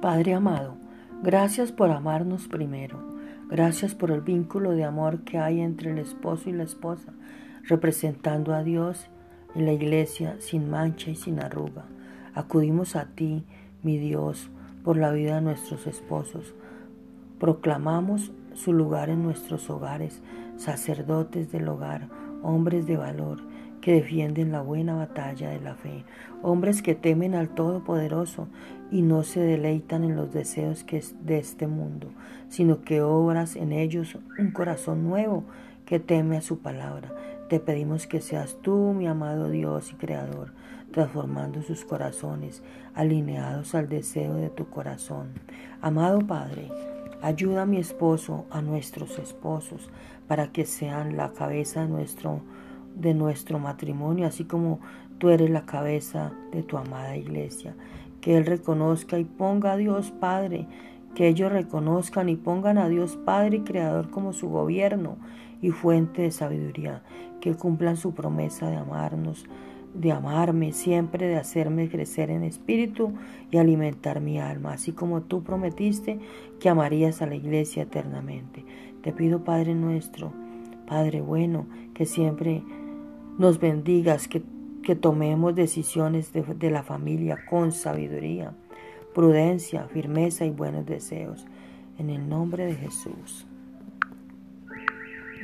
Padre amado, gracias por amarnos primero. Gracias por el vínculo de amor que hay entre el esposo y la esposa, representando a Dios en la iglesia sin mancha y sin arruga. Acudimos a ti, mi Dios, por la vida de nuestros esposos. Proclamamos su lugar en nuestros hogares, sacerdotes del hogar, hombres de valor, que defienden la buena batalla de la fe, hombres que temen al Todopoderoso y no se deleitan en los deseos que es de este mundo, sino que obras en ellos un corazón nuevo que teme a su palabra. Te pedimos que seas tú, mi amado Dios y Creador, transformando sus corazones, alineados al deseo de tu corazón. Amado Padre, ayuda a mi esposo, a nuestros esposos, para que sean la cabeza de nuestro de nuestro matrimonio, así como tú eres la cabeza de tu amada iglesia. Que Él reconozca y ponga a Dios Padre, que ellos reconozcan y pongan a Dios Padre y Creador como su gobierno y fuente de sabiduría, que cumplan su promesa de amarnos, de amarme siempre, de hacerme crecer en espíritu y alimentar mi alma, así como tú prometiste que amarías a la iglesia eternamente. Te pido, Padre nuestro, Padre bueno, que siempre nos bendigas, que, que tomemos decisiones de, de la familia con sabiduría, prudencia, firmeza y buenos deseos. En el nombre de Jesús.